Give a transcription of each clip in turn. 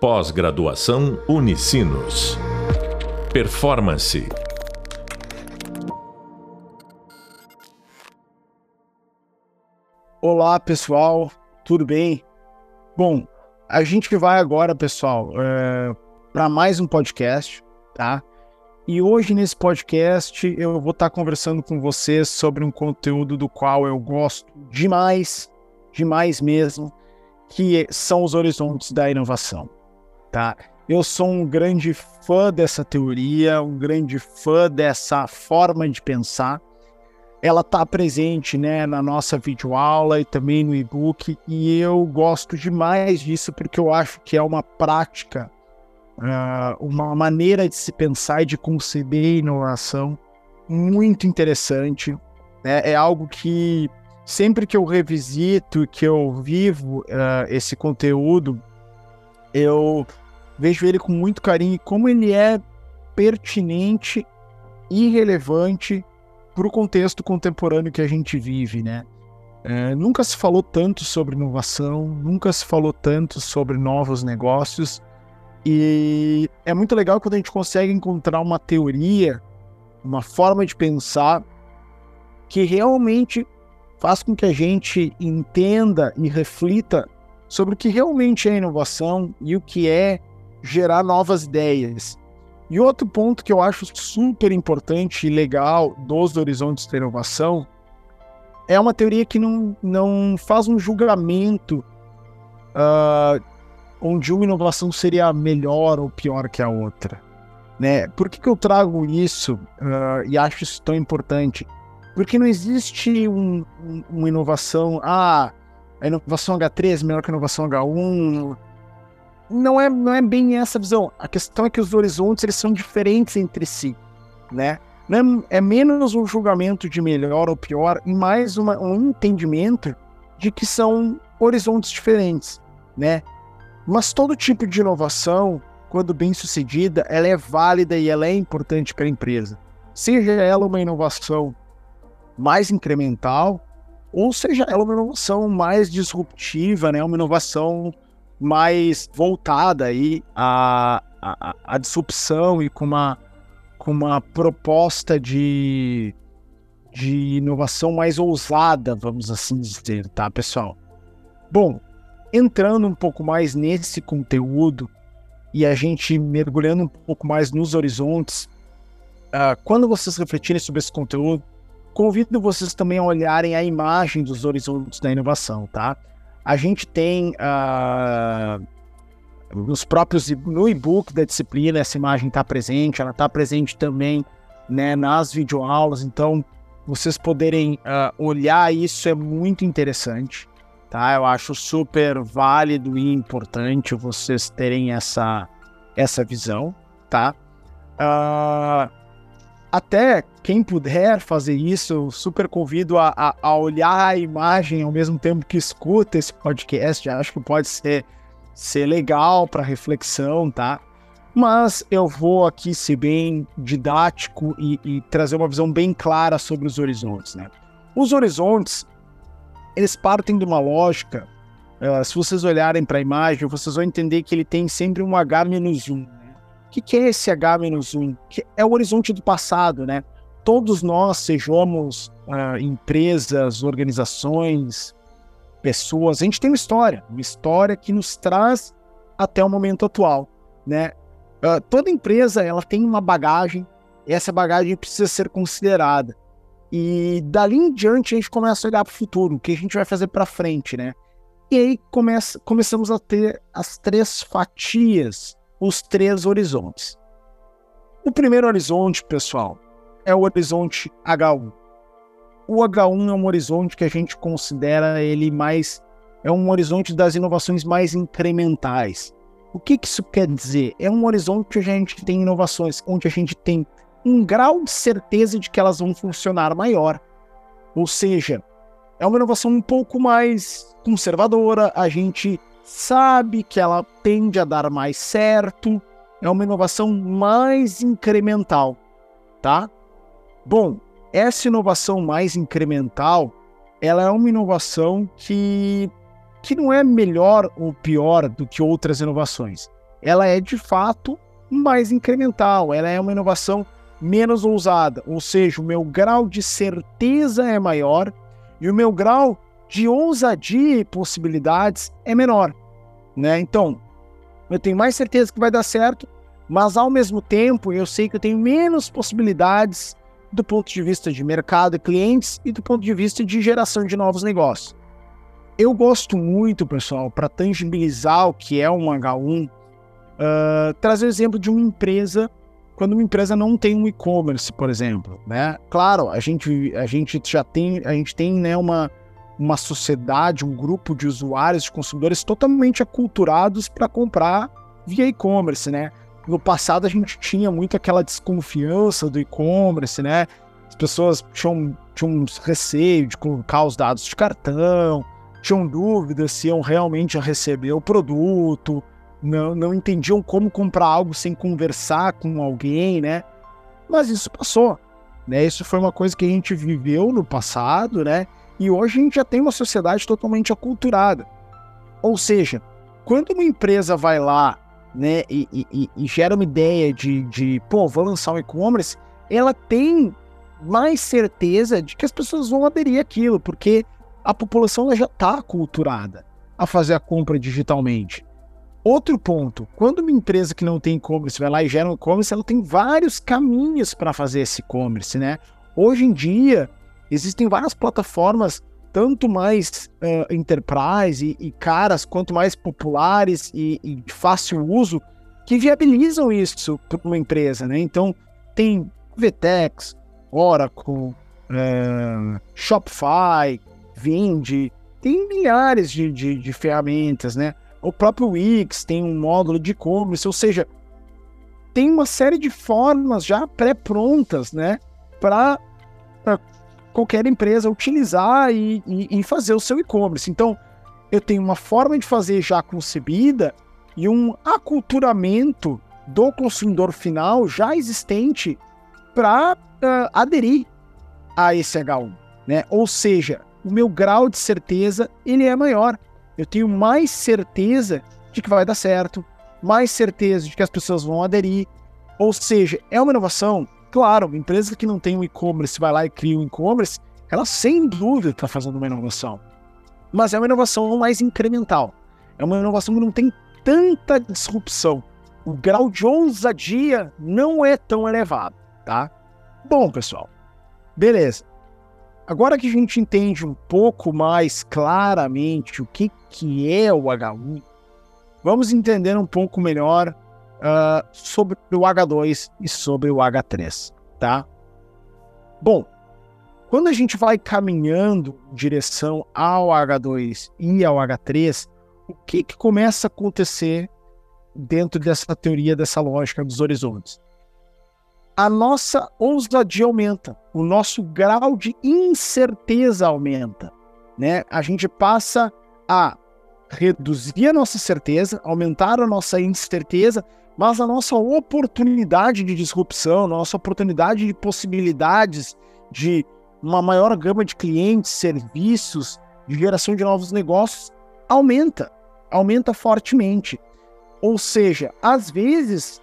Pós-graduação Unicinos. Performance. Olá, pessoal, tudo bem? Bom, a gente vai agora, pessoal, é, para mais um podcast, tá? E hoje nesse podcast eu vou estar conversando com vocês sobre um conteúdo do qual eu gosto demais, demais mesmo, que são os horizontes da inovação tá? Eu sou um grande fã dessa teoria, um grande fã dessa forma de pensar. Ela está presente né, na nossa videoaula e também no e-book, e eu gosto demais disso porque eu acho que é uma prática, uh, uma maneira de se pensar e de conceber inovação muito interessante. Né? É algo que sempre que eu revisito, que eu vivo uh, esse conteúdo, eu vejo ele com muito carinho e como ele é pertinente e relevante para o contexto contemporâneo que a gente vive, né? É, nunca se falou tanto sobre inovação, nunca se falou tanto sobre novos negócios, e é muito legal quando a gente consegue encontrar uma teoria, uma forma de pensar que realmente faz com que a gente entenda e reflita sobre o que realmente é inovação e o que é gerar novas ideias. E outro ponto que eu acho super importante e legal dos horizontes da inovação é uma teoria que não, não faz um julgamento uh, onde uma inovação seria melhor ou pior que a outra. Né? Por que, que eu trago isso uh, e acho isso tão importante? Porque não existe um, um, uma inovação, ah, a inovação H3 é melhor que a inovação H1, não é, não é bem essa visão. A questão é que os horizontes eles são diferentes entre si, né? É, é menos um julgamento de melhor ou pior e mais uma, um entendimento de que são horizontes diferentes, né? Mas todo tipo de inovação, quando bem sucedida, ela é válida e ela é importante para a empresa. Seja ela uma inovação mais incremental, ou seja ela uma inovação mais disruptiva, né? Uma inovação mais voltada aí à, à, à disrupção e com uma, com uma proposta de, de inovação mais ousada, vamos assim dizer, tá, pessoal? Bom, entrando um pouco mais nesse conteúdo e a gente mergulhando um pouco mais nos horizontes, uh, quando vocês refletirem sobre esse conteúdo, convido vocês também a olharem a imagem dos horizontes da inovação, tá? A gente tem uh, próprios no e-book da disciplina essa imagem está presente, ela está presente também né, nas videoaulas, então vocês poderem uh, olhar isso é muito interessante, tá? Eu acho super válido e importante vocês terem essa, essa visão, tá? Uh, até quem puder fazer isso, eu super convido a, a, a, olhar a imagem ao mesmo tempo que escuta esse podcast. Acho que pode ser, ser legal para reflexão, tá? Mas eu vou aqui ser bem didático e, e, trazer uma visão bem clara sobre os horizontes, né? Os horizontes, eles partem de uma lógica. Uh, se vocês olharem para a imagem, vocês vão entender que ele tem sempre um H menos 1. O que, que é esse H-1? Que é o horizonte do passado, né? Todos nós, sejamos uh, empresas, organizações, pessoas, a gente tem uma história, uma história que nos traz até o momento atual, né? Uh, toda empresa, ela tem uma bagagem, e essa bagagem precisa ser considerada. E dali em diante a gente começa a olhar para o futuro, o que a gente vai fazer para frente, né? E aí começa, começamos a ter as três fatias os três horizontes. O primeiro horizonte, pessoal, é o horizonte H1. O H1 é um horizonte que a gente considera ele mais é um horizonte das inovações mais incrementais. O que, que isso quer dizer? É um horizonte onde a gente tem inovações, onde a gente tem um grau de certeza de que elas vão funcionar maior. Ou seja, é uma inovação um pouco mais conservadora, a gente sabe que ela tende a dar mais certo, é uma inovação mais incremental, tá? Bom, essa inovação mais incremental, ela é uma inovação que, que não é melhor ou pior do que outras inovações. ela é de fato mais incremental, ela é uma inovação menos ousada, ou seja, o meu grau de certeza é maior e o meu grau de ousadia e possibilidades é menor, né? Então, eu tenho mais certeza que vai dar certo, mas ao mesmo tempo eu sei que eu tenho menos possibilidades do ponto de vista de mercado e clientes e do ponto de vista de geração de novos negócios. Eu gosto muito, pessoal, para tangibilizar o que é um H1, uh, trazer o exemplo de uma empresa quando uma empresa não tem um e-commerce, por exemplo, né? Claro, a gente, a gente já tem, a gente tem né, uma, uma sociedade, um grupo de usuários, de consumidores totalmente aculturados para comprar via e-commerce, né? No passado a gente tinha muito aquela desconfiança do e-commerce, né? As pessoas tinham, tinham receio de colocar os dados de cartão, tinham dúvidas se iam realmente receber o produto, não, não entendiam como comprar algo sem conversar com alguém, né? Mas isso passou, né? Isso foi uma coisa que a gente viveu no passado, né? E hoje a gente já tem uma sociedade totalmente aculturada. Ou seja, quando uma empresa vai lá né, e, e, e gera uma ideia de, de, pô, vou lançar um e-commerce, ela tem mais certeza de que as pessoas vão aderir àquilo, porque a população já está aculturada a fazer a compra digitalmente. Outro ponto, quando uma empresa que não tem e-commerce vai lá e gera um e-commerce, ela tem vários caminhos para fazer esse e-commerce, né? Hoje em dia, existem várias plataformas, tanto mais uh, enterprise e, e, caras, quanto mais populares e, e, de fácil uso, que viabilizam isso para uma empresa, né? Então, tem VTEX, Oracle, uh, Shopify, Vindi, tem milhares de, de, de ferramentas, né? O próprio Wix tem um módulo de e-commerce, ou seja, tem uma série de formas já pré-prontas, né? Para qualquer empresa utilizar e, e, e fazer o seu e-commerce. Então, eu tenho uma forma de fazer já concebida e um aculturamento do consumidor final já existente para uh, ah, aderir a esse H1, né? Ou seja, o meu grau de certeza ele é maior. Eu tenho mais certeza de que vai dar certo, mais certeza de que as pessoas vão aderir. Ou seja, é uma inovação Claro, uma empresa que não tem um e-commerce vai lá e cria um e-commerce, ela sem dúvida está fazendo uma inovação. Mas é uma inovação mais incremental. É uma inovação que não tem tanta disrupção. O grau de ousadia não é tão elevado, tá? Bom, pessoal, beleza. Agora que a gente entende um pouco mais claramente o que, que é o H1, vamos entender um pouco melhor uh, sobre o H2 e sobre o H3, tá? Bom, quando a gente vai caminhando em direção ao H2 e ao H3, o que, que começa a acontecer dentro dessa teoria, dessa lógica dos horizontes? A nossa ousadia aumenta, o nosso grau de incerteza aumenta, né? A gente passa a reduzir a nossa certeza, aumentar a nossa incerteza mas a nossa oportunidade de disrupção, nossa oportunidade de possibilidades de uma maior gama de clientes, serviços, de geração de novos negócios aumenta, aumenta fortemente. Ou seja, às vezes,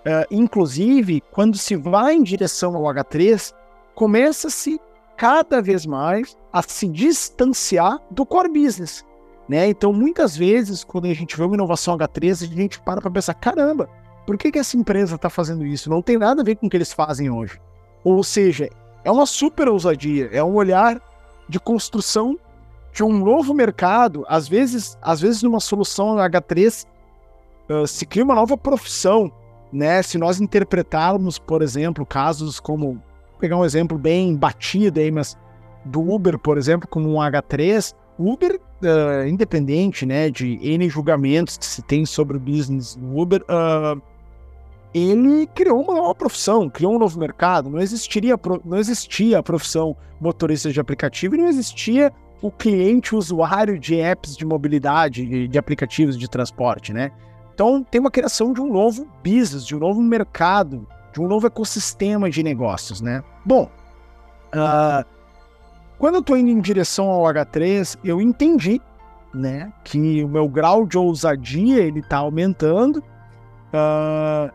uh, inclusive, quando se vai em direção ao H3, começa-se cada vez mais a se distanciar do core business. Né? Então, muitas vezes, quando a gente vê uma inovação H3, a gente para para pensar: caramba, por que, que essa empresa está fazendo isso? Não tem nada a ver com o que eles fazem hoje. Ou seja, é uma super ousadia, é um olhar de construção de um novo mercado. Às vezes, às vezes numa solução H3 uh, se cria uma nova profissão, né? Se nós interpretarmos, por exemplo, casos como vou pegar um exemplo bem batido aí, mas do Uber, por exemplo, como um H3, Uber, uh, independente né, de N julgamentos que se tem sobre o business do Uber, uh, ele criou uma nova profissão, criou um novo mercado. Não existiria, não existia a profissão motorista de aplicativo e não existia o cliente usuário de apps de mobilidade, de, aplicativos de transporte, né? Então tem uma criação de um novo business, de um novo mercado, de um novo ecossistema de negócios, né? Bom, uh, quando eu estou indo em direção ao H3, eu entendi, né, que o meu grau de ousadia ele está aumentando Uh,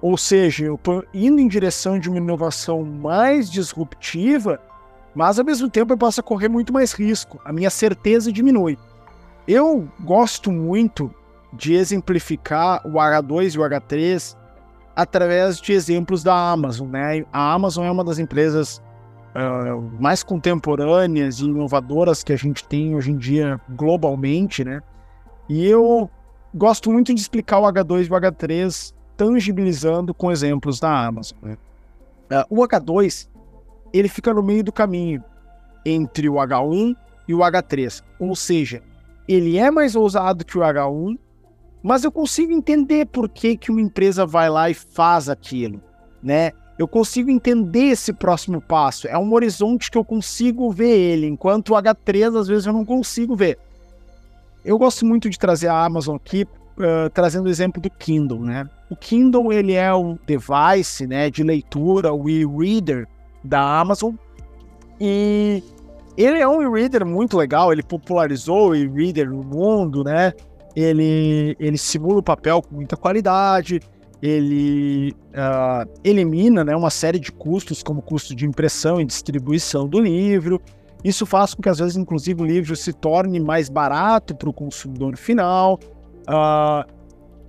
ou seja, eu estou indo em direção de uma inovação mais disruptiva, mas ao mesmo tempo eu posso correr muito mais risco. A minha certeza diminui. Eu gosto muito de exemplificar o H2 e o H3 através de exemplos da Amazon. Né? A Amazon é uma das empresas uh, mais contemporâneas e inovadoras que a gente tem hoje em dia globalmente. Né? E eu gosto muito de explicar o H2 e o H3 tangibilizando com exemplos da Amazon. Né? Uh, o H2 ele fica no meio do caminho entre o H1 e o H3, ou seja, ele é mais ousado que o H1, mas eu consigo entender por que, que uma empresa vai lá e faz aquilo, né? Eu consigo entender esse próximo passo. É um horizonte que eu consigo ver ele, enquanto o H3 às vezes eu não consigo ver. Eu gosto muito de trazer a Amazon aqui, uh, trazendo o exemplo do Kindle, né? O Kindle ele é um device, né, de leitura, o e-reader da Amazon e ele é um e-reader muito legal. Ele popularizou o e-reader no mundo, né? Ele ele simula o papel com muita qualidade. Ele uh, elimina, né, uma série de custos, como custo de impressão e distribuição do livro. Isso faz com que, às vezes, inclusive, o livro se torne mais barato para o consumidor final. Uh,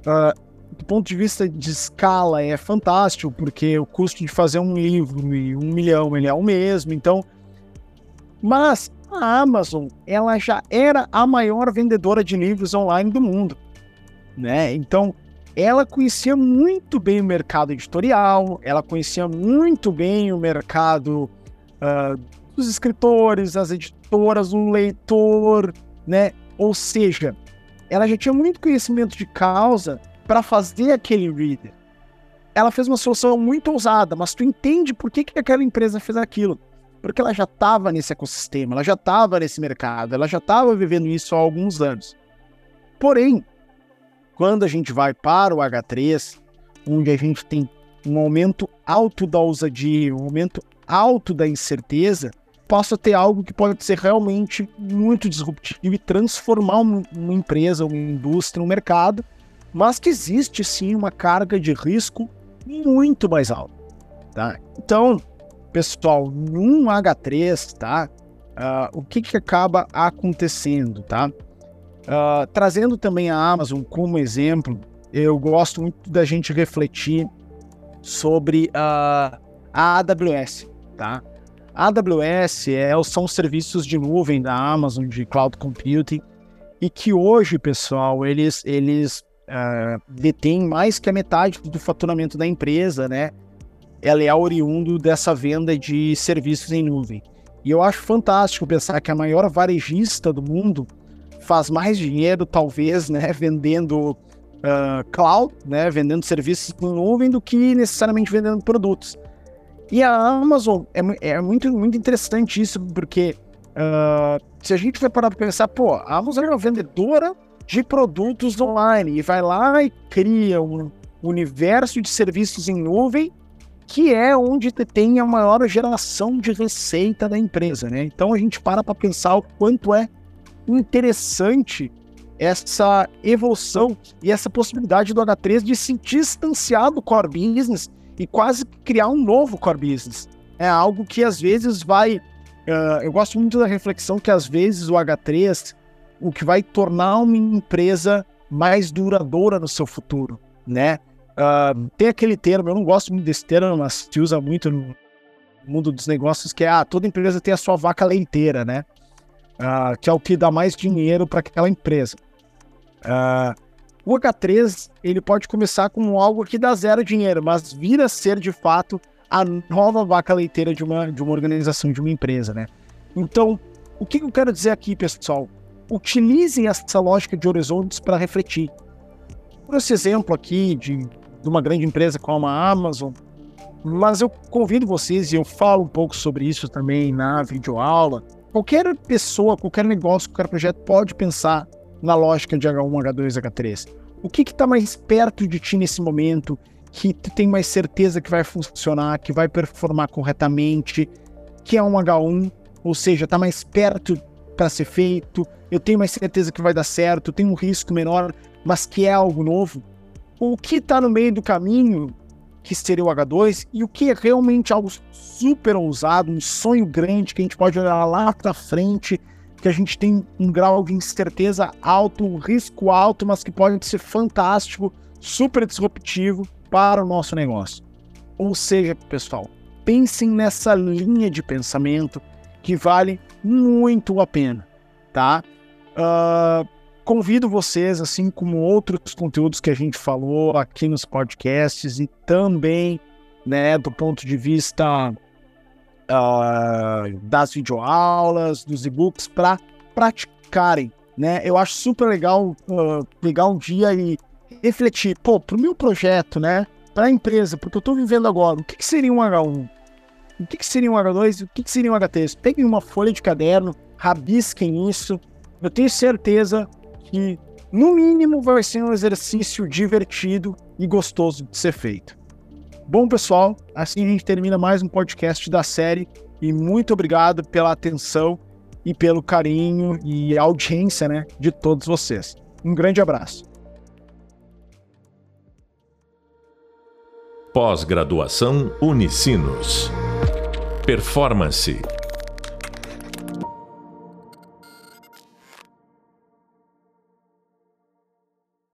uh, do ponto de vista de escala, é fantástico, porque o custo de fazer um livro e um milhão ele é o mesmo. Então, mas a Amazon, ela já era a maior vendedora de livros online do mundo, né? Então, ela conhecia muito bem o mercado editorial, ela conhecia muito bem o mercado uh, dos escritores, as editoras, o leitor, né? Ou seja, ela já tinha muito conhecimento de causa para fazer aquele reader. Ela fez uma solução muito ousada, mas tu entende por que, que aquela empresa fez aquilo. Porque ela já estava nesse ecossistema, ela já estava nesse mercado, ela já estava vivendo isso há alguns anos. Porém, quando a gente vai para o H3, onde a gente tem um aumento alto da ousadia, um aumento alto da incerteza, possa ter algo que pode ser realmente muito disruptivo e transformar uma, empresa, uma indústria, um mercado, mas que existe sim uma carga de risco muito mais alta. Tá? Então, pessoal, num H3, tá? Uh, o que, que acaba acontecendo, tá? Uh, trazendo também a Amazon como exemplo, eu gosto muito da gente refletir sobre uh, a AWS, tá? A AWS é, são os serviços de nuvem da Amazon de cloud computing e que hoje, pessoal, eles, eles uh, detêm mais que a metade do faturamento da empresa, né? Ela é oriundo dessa venda de serviços em nuvem. E eu acho fantástico pensar que a maior varejista do mundo faz mais dinheiro, talvez, né, vendendo uh, cloud, né, vendendo serviços em nuvem, do que necessariamente vendendo produtos. E a Amazon é, é muito, muito interessante isso, porque uh, se a gente vai parar para pensar, pô, a Amazon é uma vendedora de produtos online e vai lá e cria um universo de serviços em nuvem que é onde tem a maior geração de receita da empresa, né? Então a gente para para pensar o quanto é interessante essa evolução e essa possibilidade do H3 de se distanciar do core business e quase criar um novo core business. É algo que às vezes vai. Uh, eu gosto muito da reflexão que às vezes o H3, o que vai tornar uma empresa mais duradoura no seu futuro, né? Uh, tem aquele termo, eu não gosto muito desse termo, mas se usa muito no mundo dos negócios, que é ah, toda empresa tem a sua vaca leiteira, né? Uh, que é o que dá mais dinheiro para aquela empresa. Uh, o H3 ele pode começar com algo que dá zero dinheiro, mas vira ser de fato a nova vaca leiteira de uma, de uma organização, de uma empresa, né? Então, o que eu quero dizer aqui, pessoal? Utilizem essa lógica de horizontes para refletir. Por esse exemplo aqui de, de uma grande empresa como a Amazon, mas eu convido vocês, e eu falo um pouco sobre isso também na videoaula, qualquer pessoa, qualquer negócio, qualquer projeto pode pensar na lógica de H1, H2, H3? O que está mais perto de ti nesse momento, que tu tem mais certeza que vai funcionar, que vai performar corretamente, que é um H1, ou seja, está mais perto para ser feito, eu tenho mais certeza que vai dar certo, tem um risco menor, mas que é algo novo, o que está no meio do caminho, que seria o H2, e o que é realmente algo super ousado, um sonho grande que a gente pode olhar lá para frente, que a gente tem um grau de incerteza alto, um risco alto, mas que pode ser fantástico, super disruptivo para o nosso negócio. Ou seja, pessoal, pensem nessa linha de pensamento que vale muito a pena, tá? Uh, convido vocês, assim como outros conteúdos que a gente falou aqui nos podcasts e também, né, do ponto de vista uh, das videoaulas, dos e-books, para praticarem, né? Eu acho super legal uh, pegar um dia e refletir, pô, pro meu projeto, né, para a empresa, porque eu estou vivendo agora, o que, que, seria um H1? O que, que seria um H2? O que, que seria um HT? Peguem uma folha de caderno, rabisquem isso. Eu tenho certeza que, no mínimo, vai ser um exercício divertido e gostoso de ser feito. Bom, pessoal, assim a gente termina mais um podcast da série e muito obrigado pela atenção e pelo carinho e audiência né, de todos vocês. Um grande abraço. Pós-graduação Unicinos. Performance